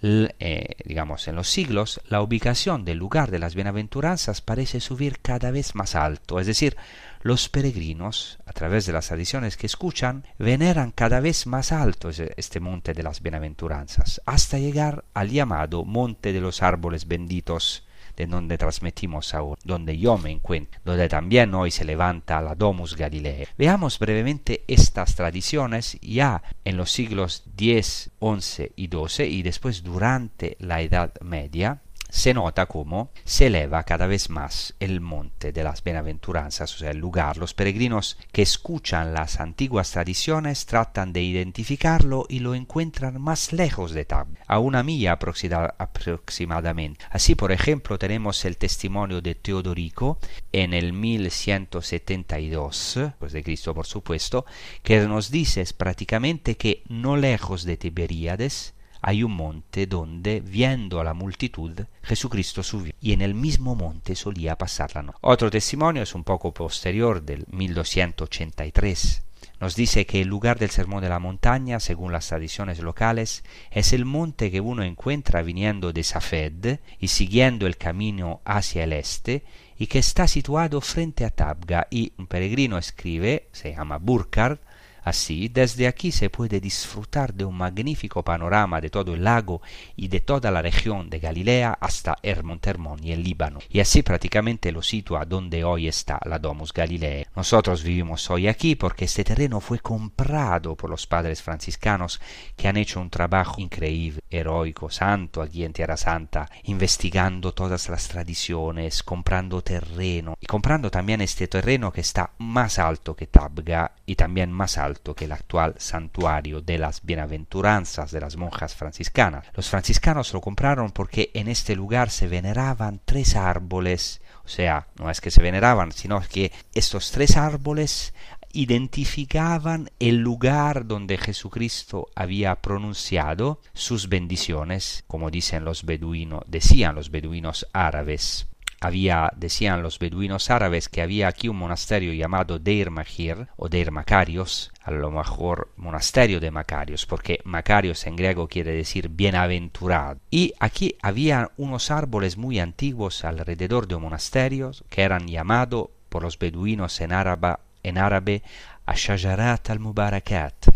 eh, digamos, en los siglos, la ubicación del lugar de las bienaventuranzas parece subir cada vez más alto, es decir, los peregrinos, a través de las tradiciones que escuchan, veneran cada vez más alto este monte de las bienaventuranzas, hasta llegar al llamado monte de los árboles benditos, de donde transmitimos ahora, donde yo me encuentro, donde también hoy se levanta la Domus Galilea. Veamos brevemente estas tradiciones ya en los siglos X, XI y XII y después durante la Edad Media, se nota cómo se eleva cada vez más el monte de las bienaventuranzas, o sea, el lugar. Los peregrinos que escuchan las antiguas tradiciones tratan de identificarlo y lo encuentran más lejos de Tab, a una milla aproximadamente. Así, por ejemplo, tenemos el testimonio de Teodorico en el 1172, pues de Cristo por supuesto, que nos dice prácticamente que no lejos de Tiberíades, hay un monte donde, viendo a la multitud, Jesucristo subió y en el mismo monte solía pasar la noche. Otro testimonio es un poco posterior del 1283. Nos dice que el lugar del sermón de la montaña, según las tradiciones locales, es el monte que uno encuentra viniendo de Safed y siguiendo el camino hacia el este, y que está situado frente a Tabga, y un peregrino escribe, se llama Burkhardt, Así, desde aquí se puede disfrutar de un magnífico panorama de todo el lago y de toda la región de Galilea hasta Hermont Hermón y el Líbano. Y así prácticamente lo sitúa donde hoy está la Domus Galilea. Nosotros vivimos hoy aquí porque este terreno fue comprado por los padres franciscanos que han hecho un trabajo increíble, heroico, santo aquí en Tierra Santa, investigando todas las tradiciones, comprando terreno y comprando también este terreno que está más alto que Tabga y también más alto que el actual santuario de las bienaventuranzas de las monjas franciscanas. Los franciscanos lo compraron porque en este lugar se veneraban tres árboles, o sea, no es que se veneraban, sino que estos tres árboles identificaban el lugar donde Jesucristo había pronunciado sus bendiciones, como dicen los beduinos, decían los beduinos árabes había, decían los beduinos árabes, que había aquí un monasterio llamado Deir Mahir o Deir Macarios, a lo mejor monasterio de Macarios, porque Macarios en griego quiere decir bienaventurado. Y aquí había unos árboles muy antiguos alrededor de un monasterio que eran llamados por los beduinos en árabe, en árabe Ashajarat al-Mubarakat,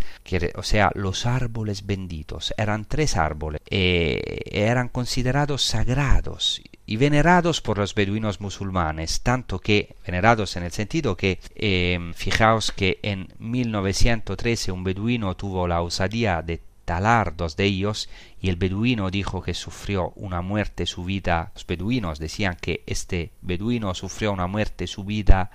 o sea, los árboles benditos. Eran tres árboles, eh, eran considerados sagrados y venerados por los beduinos musulmanes, tanto que, venerados en el sentido que, eh, fijaos que en 1913 un beduino tuvo la osadía de talar dos de ellos y el beduino dijo que sufrió una muerte subida. Los beduinos decían que este beduino sufrió una muerte subida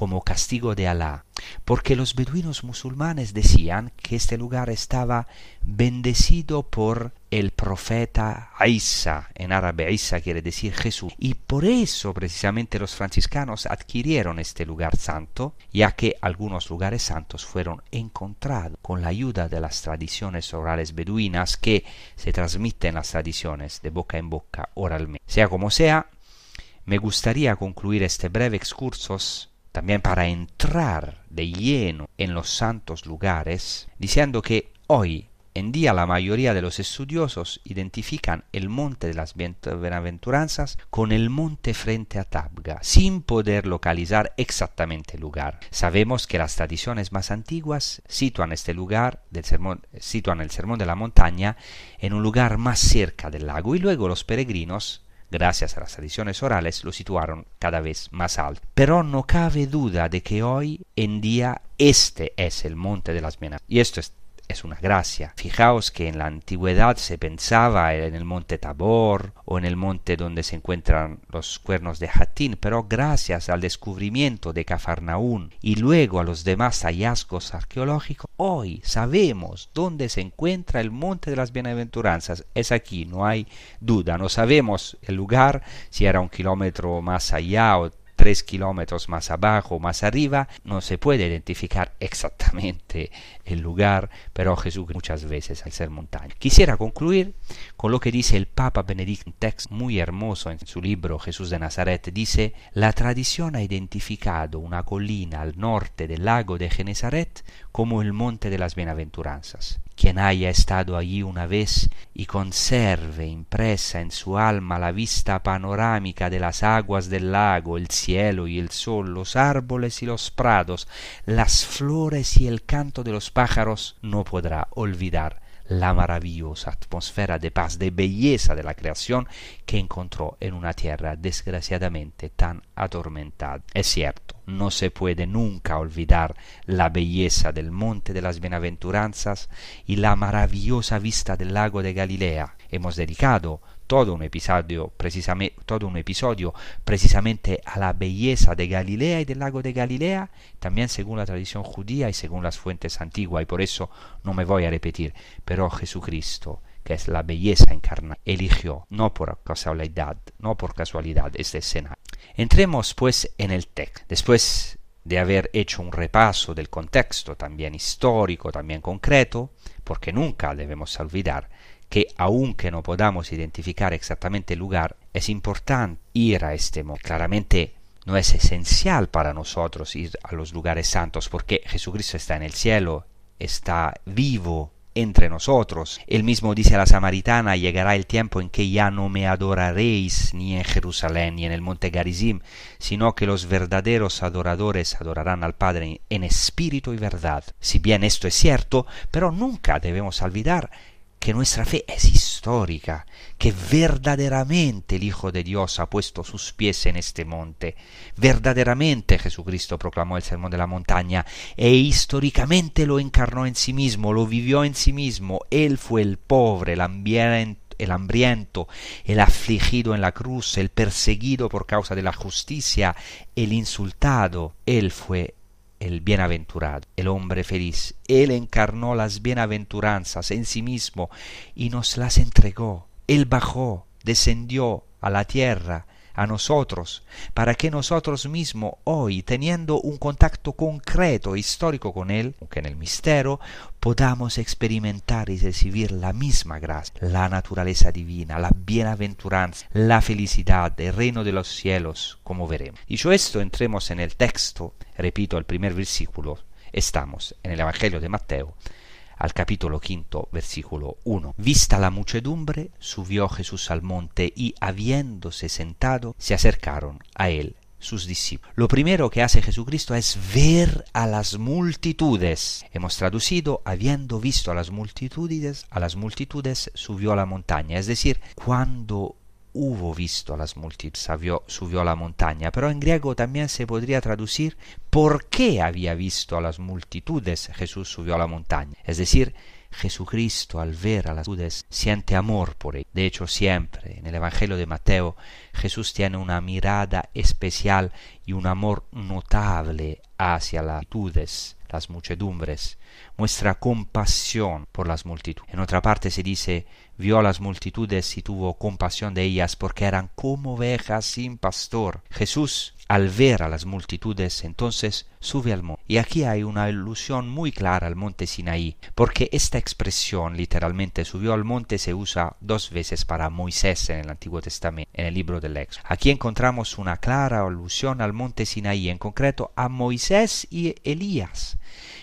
como castigo de Alá, porque los beduinos musulmanes decían que este lugar estaba bendecido por el profeta Isa, en árabe Isa quiere decir Jesús, y por eso precisamente los franciscanos adquirieron este lugar santo, ya que algunos lugares santos fueron encontrados con la ayuda de las tradiciones orales beduinas que se transmiten las tradiciones de boca en boca oralmente. Sea como sea, me gustaría concluir este breve excursus también para entrar de lleno en los santos lugares, diciendo que hoy en día la mayoría de los estudiosos identifican el monte de las bienaventuranzas con el monte frente a Tabga, sin poder localizar exactamente el lugar. Sabemos que las tradiciones más antiguas sitúan este lugar del sermón, sitúan el sermón de la montaña en un lugar más cerca del lago y luego los peregrinos gracias a las tradiciones orales, lo situaron cada vez más alto. Pero no cabe duda de que hoy en día este es el monte de las Bienaventuranzas. Y esto es es una gracia. Fijaos que en la antigüedad se pensaba en el monte Tabor o en el monte donde se encuentran los cuernos de Hatín, pero gracias al descubrimiento de Cafarnaún y luego a los demás hallazgos arqueológicos, hoy sabemos dónde se encuentra el monte de las bienaventuranzas. Es aquí, no hay duda. No sabemos el lugar, si era un kilómetro más allá o tres kilómetros más abajo o más arriba, no se puede identificar exactamente el lugar, pero Jesús muchas veces al ser montaña. Quisiera concluir con lo que dice el Papa Benedicto, un muy hermoso en su libro Jesús de Nazaret, dice, la tradición ha identificado una colina al norte del lago de Genesaret como el monte de las bienaventuranzas. Quien haya estado allí una vez y conserve impresa en su alma la vista panorámica de las aguas del lago, el cielo y el sol, los árboles y los prados, las flores y el canto de los pájaros, no podrá olvidar la maravillosa atmósfera de paz, de belleza de la creación que encontró en una tierra desgraciadamente tan atormentada. Es cierto, no se puede nunca olvidar la belleza del monte de las bienaventuranzas y la maravillosa vista del lago de Galilea. Hemos dedicado todo un episodio precisamente, todo un episodio precisamente a la belleza de Galilea y del lago de Galilea, también según la tradición judía y según las fuentes antiguas, y por eso no me voy a repetir, pero Jesucristo, que es la belleza encarnada, eligió, no por casualidad, no por casualidad, este escenario. Entremos pues en el texto. Después de haber hecho un repaso del contexto, también histórico, también concreto, porque nunca debemos olvidar que aunque no podamos identificar exactamente el lugar, es importante ir a este monte. Claramente no es esencial para nosotros ir a los lugares santos porque Jesucristo está en el cielo, está vivo entre nosotros. Él mismo dice a la samaritana, llegará el tiempo en que ya no me adoraréis ni en Jerusalén ni en el monte Garizim, sino que los verdaderos adoradores adorarán al Padre en espíritu y verdad. Si bien esto es cierto, pero nunca debemos olvidar que nuestra fe es histórica, que verdaderamente el Hijo de Dios ha puesto sus pies en este monte, verdaderamente Jesucristo proclamó el sermón de la montaña, e históricamente lo encarnó en sí mismo, lo vivió en sí mismo, Él fue el pobre, el hambriento, el hambriento, el afligido en la cruz, el perseguido por causa de la justicia, el insultado, Él fue el bienaventurado, el hombre feliz. Él encarnó las bienaventuranzas en sí mismo y nos las entregó. Él bajó, descendió a la tierra, a nosotros, para que nosotros mismos hoy, teniendo un contacto concreto histórico con Él, aunque en el misterio, podamos experimentar y recibir la misma gracia, la naturaleza divina, la bienaventuranza, la felicidad, el reino de los cielos, como veremos. Dicho esto, entremos en el texto, repito el primer versículo, estamos en el Evangelio de Mateo, al capítulo quinto, versículo 1. Vista la muchedumbre, subió Jesús al monte y, habiéndose sentado, se acercaron a él sus discípulos. Lo primero que hace Jesucristo es ver a las multitudes. Hemos traducido, habiendo visto a las multitudes, a las multitudes subió a la montaña. Es decir, cuando hubo visto a las multitudes, subió a la montaña, pero en griego también se podría traducir por qué había visto a las multitudes Jesús subió a la montaña. Es decir, Jesucristo al ver a las multitudes siente amor por ellos. De hecho, siempre en el Evangelio de Mateo Jesús tiene una mirada especial y un amor notable hacia las multitudes, las muchedumbres. Muestra compasión por las multitudes. En otra parte se dice, vio a las multitudes y tuvo compasión de ellas porque eran como ovejas sin pastor. Jesús al ver a las multitudes, entonces sube al monte. Y aquí hay una alusión muy clara al monte Sinaí, porque esta expresión literalmente subió al monte se usa dos veces para Moisés en el Antiguo Testamento, en el libro del Éxodo. Aquí encontramos una clara alusión al monte Sinaí, en concreto a Moisés y Elías,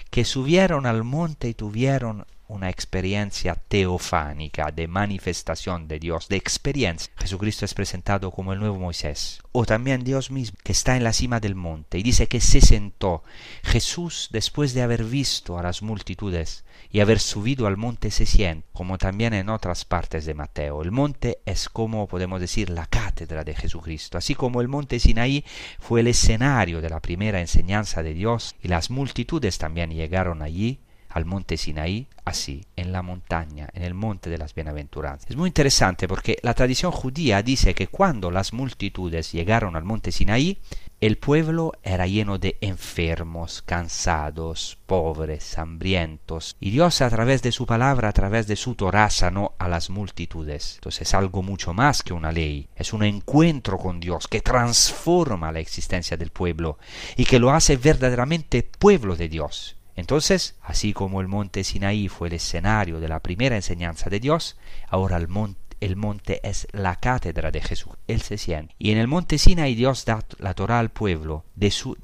que subieron al monte y tuvieron una experiencia teofánica de manifestación de Dios, de experiencia. Jesucristo es presentado como el nuevo Moisés, o también Dios mismo, que está en la cima del monte, y dice que se sentó. Jesús, después de haber visto a las multitudes y haber subido al monte, se siente, como también en otras partes de Mateo. El monte es como podemos decir la cátedra de Jesucristo, así como el monte Sinaí fue el escenario de la primera enseñanza de Dios, y las multitudes también llegaron allí al monte Sinaí, así, en la montaña, en el monte de las bienaventuranzas. Es muy interesante porque la tradición judía dice que cuando las multitudes llegaron al monte Sinaí, el pueblo era lleno de enfermos, cansados, pobres, hambrientos, y Dios a través de su palabra, a través de su Torah, sanó a las multitudes. Entonces es algo mucho más que una ley, es un encuentro con Dios que transforma la existencia del pueblo y que lo hace verdaderamente pueblo de Dios. Entonces, así como el monte Sinaí fue el escenario de la primera enseñanza de Dios, ahora el monte, el monte es la cátedra de Jesús. Él se siente. Y en el monte Sinaí Dios da la Torah al pueblo de su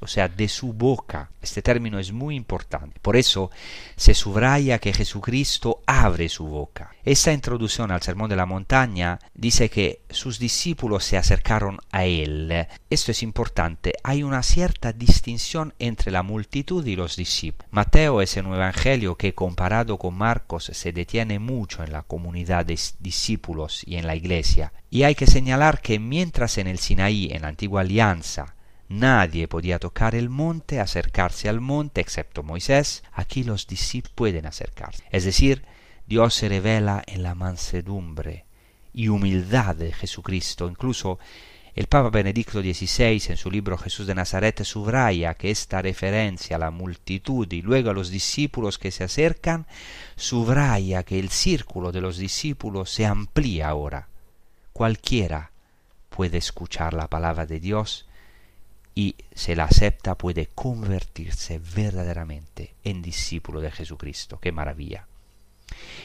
o sea, de su boca. Este término es muy importante. Por eso se subraya que Jesucristo abre su boca. Esta introducción al Sermón de la Montaña dice que sus discípulos se acercaron a él. Esto es importante. Hay una cierta distinción entre la multitud y los discípulos. Mateo es un evangelio que comparado con Marcos se detiene mucho en la comunidad de discípulos y en la iglesia. Y hay que señalar que mientras en el Sinaí, en la antigua alianza, Nadie podía tocar el monte, acercarse al monte, excepto Moisés. Aquí los discípulos pueden acercarse. Es decir, Dios se revela en la mansedumbre y humildad de Jesucristo. Incluso el Papa Benedicto XVI en su libro Jesús de Nazaret subraya que esta referencia a la multitud y luego a los discípulos que se acercan, subraya que el círculo de los discípulos se amplía ahora. Cualquiera puede escuchar la palabra de Dios y se la acepta puede convertirse verdaderamente en discípulo de Jesucristo. ¡Qué maravilla!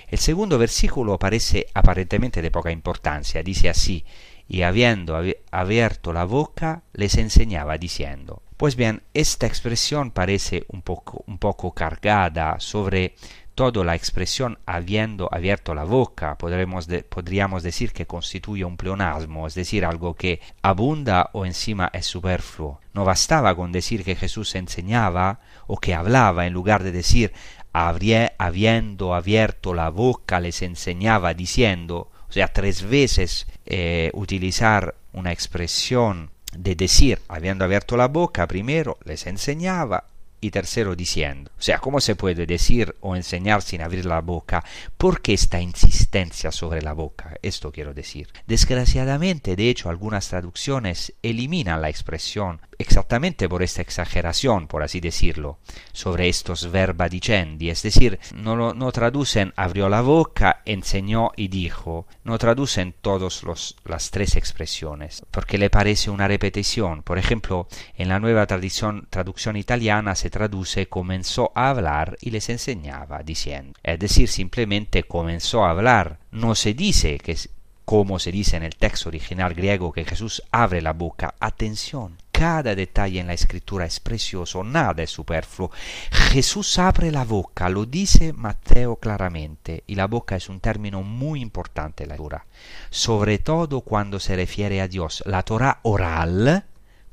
El segundo versículo parece aparentemente de poca importancia. Dice así, y habiendo abierto la boca, les enseñaba diciendo. Pues bien, esta expresión parece un poco, un poco cargada sobre todo la expresión habiendo abierto la boca, podremos podríamos decir que constituye un pleonasmo, es decir, algo que abunda o encima es superfluo. No bastaba con decir que Jesús enseñaba o que hablaba, en lugar de decir habiendo abierto la boca les enseñaba diciendo, o sea, tres veces eh, utilizar una expresión de decir, habiendo abierto la boca, primero les enseñaba, y tercero diciendo. O sea, ¿cómo se puede decir o enseñar sin abrir la boca? ¿Por qué esta insistencia sobre la boca? Esto quiero decir. Desgraciadamente, de hecho, algunas traducciones eliminan la expresión exactamente por esta exageración, por así decirlo, sobre estos verba dicendi, es decir, no, no traducen abrió la boca, enseñó y dijo, no traducen todas las tres expresiones, porque le parece una repetición. Por ejemplo, en la nueva traducción, traducción italiana se traduce comenzó a hablar y les enseñaba, diciendo, es decir, simplemente comenzó a hablar, no se dice que como se dice en el texto original griego que Jesús abre la boca, atención, cada detalle en la escritura es precioso, nada es superfluo. Jesús abre la boca, lo dice Mateo claramente, y la boca es un término muy importante en la escritura, sobre todo cuando se refiere a Dios. La Torah oral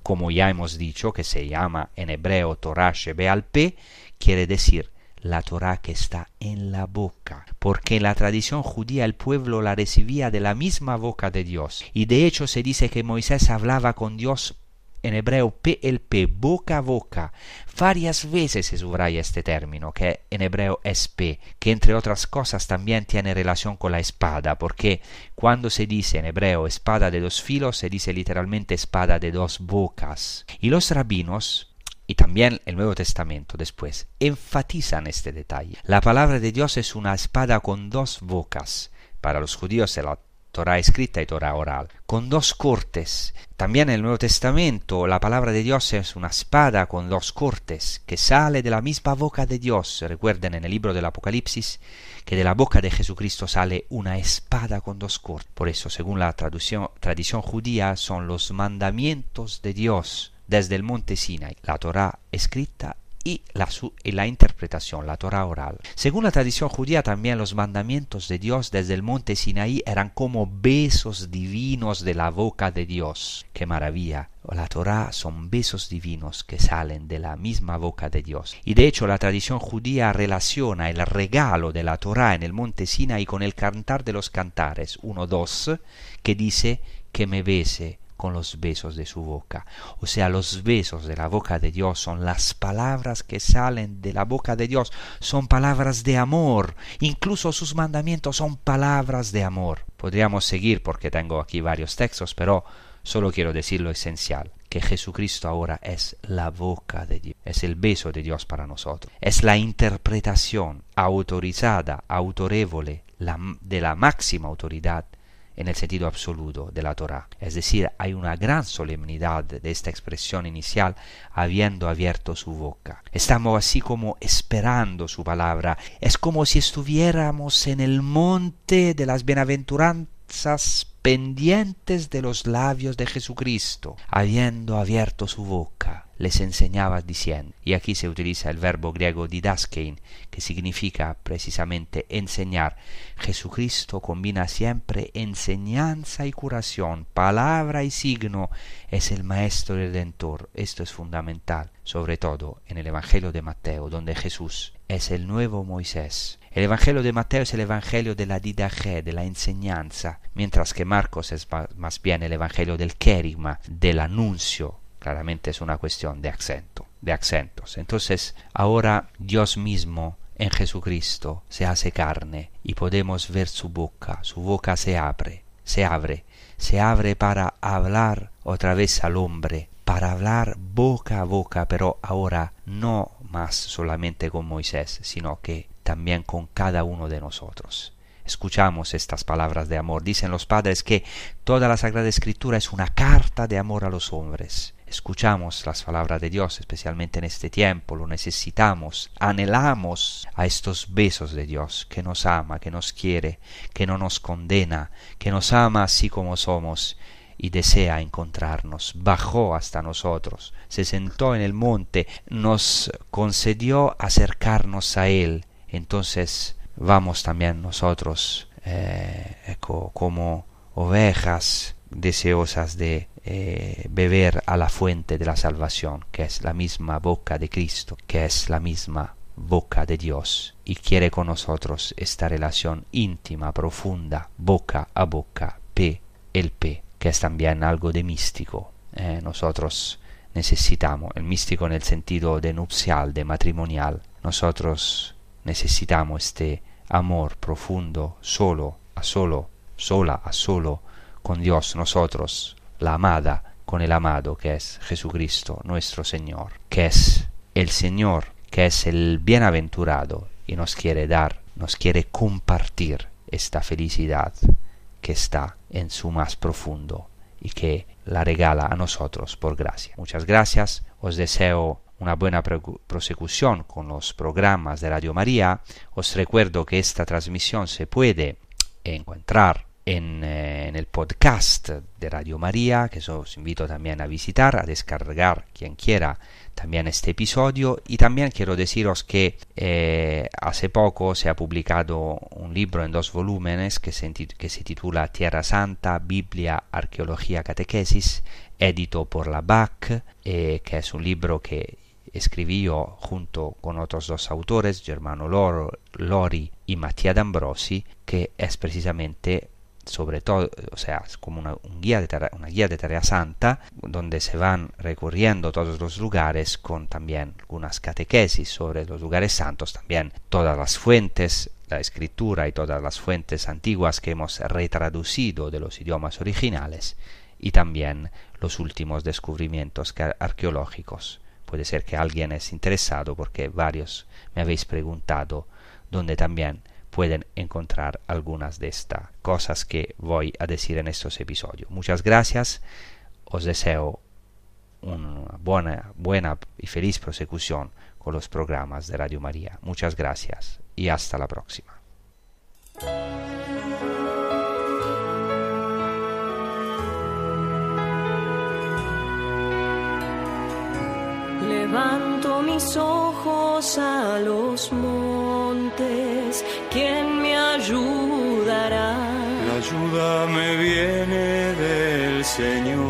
como ya hemos dicho, que se llama en hebreo Torah Shebealpe, quiere decir la Torah que está en la boca, porque en la tradición judía el pueblo la recibía de la misma boca de Dios. Y de hecho se dice que Moisés hablaba con Dios en hebreo PLP, boca a boca. Varias veces se subraya este término, que en hebreo es P, que entre otras cosas también tiene relación con la espada, porque cuando se dice en hebreo espada de dos filos, se dice literalmente espada de dos bocas. Y los rabinos, y también el Nuevo Testamento después, enfatizan este detalle. La palabra de Dios es una espada con dos bocas. Para los judíos la Torah escrita y Torah oral, con dos cortes. También en el Nuevo Testamento la palabra de Dios es una espada con dos cortes que sale de la misma boca de Dios. Recuerden en el libro del Apocalipsis que de la boca de Jesucristo sale una espada con dos cortes. Por eso, según la tradición judía, son los mandamientos de Dios desde el monte Sinai, la Torah escrita y la, y la, interpretación, la Torah oral. Según la tradición judía, también los mandamientos de Dios desde el monte Sinaí eran como besos divinos de la boca de Dios. ¡Qué maravilla! La Torah son besos divinos que salen de la misma boca de Dios. Y de hecho la tradición judía relaciona el regalo de la Torah en el monte Sinaí con el cantar de los cantares 1-2, que dice que me bese con los besos de su boca. O sea, los besos de la boca de Dios son las palabras que salen de la boca de Dios, son palabras de amor. Incluso sus mandamientos son palabras de amor. Podríamos seguir porque tengo aquí varios textos, pero solo quiero decir lo esencial que Jesucristo ahora es la boca de Dios, es el beso de Dios para nosotros, es la interpretación autorizada, autorevole de la máxima autoridad en el sentido absoluto de la Torah. Es decir, hay una gran solemnidad de esta expresión inicial habiendo abierto su boca. Estamos así como esperando su palabra. Es como si estuviéramos en el monte de las bienaventuranzas pendientes de los labios de Jesucristo, habiendo abierto su boca, les enseñaba diciendo, y aquí se utiliza el verbo griego didaskein, que significa precisamente enseñar. Jesucristo combina siempre enseñanza y curación, palabra y signo, es el Maestro Redentor. Esto es fundamental, sobre todo en el Evangelio de Mateo, donde Jesús es el nuevo Moisés, el Evangelio de Mateo es el Evangelio de la didaje, de la enseñanza, mientras que Marcos es más bien el Evangelio del querigma, del anuncio. Claramente es una cuestión de acento, de acentos. Entonces, ahora Dios mismo en Jesucristo se hace carne y podemos ver su boca, su boca se abre, se abre, se abre para hablar otra vez al hombre, para hablar boca a boca, pero ahora no más solamente con Moisés, sino que también con cada uno de nosotros. Escuchamos estas palabras de amor. Dicen los padres que toda la Sagrada Escritura es una carta de amor a los hombres. Escuchamos las palabras de Dios, especialmente en este tiempo, lo necesitamos, anhelamos a estos besos de Dios, que nos ama, que nos quiere, que no nos condena, que nos ama así como somos y desea encontrarnos. Bajó hasta nosotros, se sentó en el monte, nos concedió acercarnos a Él entonces vamos también nosotros eh, como ovejas deseosas de eh, beber a la fuente de la salvación, que es la misma boca de Cristo, que es la misma boca de Dios, y quiere con nosotros esta relación íntima, profunda, boca a boca, P, el P, que es también algo de místico. Eh, nosotros necesitamos, el místico en el sentido de nupcial, de matrimonial, nosotros necesitamos este amor profundo, solo a solo, sola a solo, con Dios nosotros, la amada con el amado que es Jesucristo nuestro Señor, que es el Señor, que es el bienaventurado y nos quiere dar, nos quiere compartir esta felicidad está en su más profundo y que la regala a nosotros por gracia. Muchas gracias, os deseo una buena prosecución con los programas de Radio María, os recuerdo que esta transmisión se puede encontrar en, eh, en, el podcast de Radio María, que os invito también a visitar, a descargar quien quiera también este episodio. Y también quiero deciros que eh, hace poco se ha publicado un libro en dos volúmenes que se, titula Tierra Santa, Biblia, Arqueología, Catequesis edito por la BAC, eh, que es un libro que escribí yo junto con otros dos autores, Germano Lori y Mattia D'Ambrosi, que es precisamente sobre todo, o sea, como una, guía de tarea, una guía de tarea santa, donde se van recorriendo todos los lugares con también algunas catequesis sobre los lugares santos, también todas las fuentes, la escritura y todas las fuentes antiguas que hemos retraducido de los idiomas originales y también los últimos descubrimientos arqueológicos. Puede ser que alguien es interesado porque varios me habéis preguntado donde también pueden encontrar algunas de estas cosas que voy a decir en estos episodios. Muchas gracias, os deseo una buena, buena y feliz prosecución con los programas de Radio María. Muchas gracias y hasta la próxima. Levanto mis ojos a los montes, ¿quién me ayudará? La ayuda me viene del Señor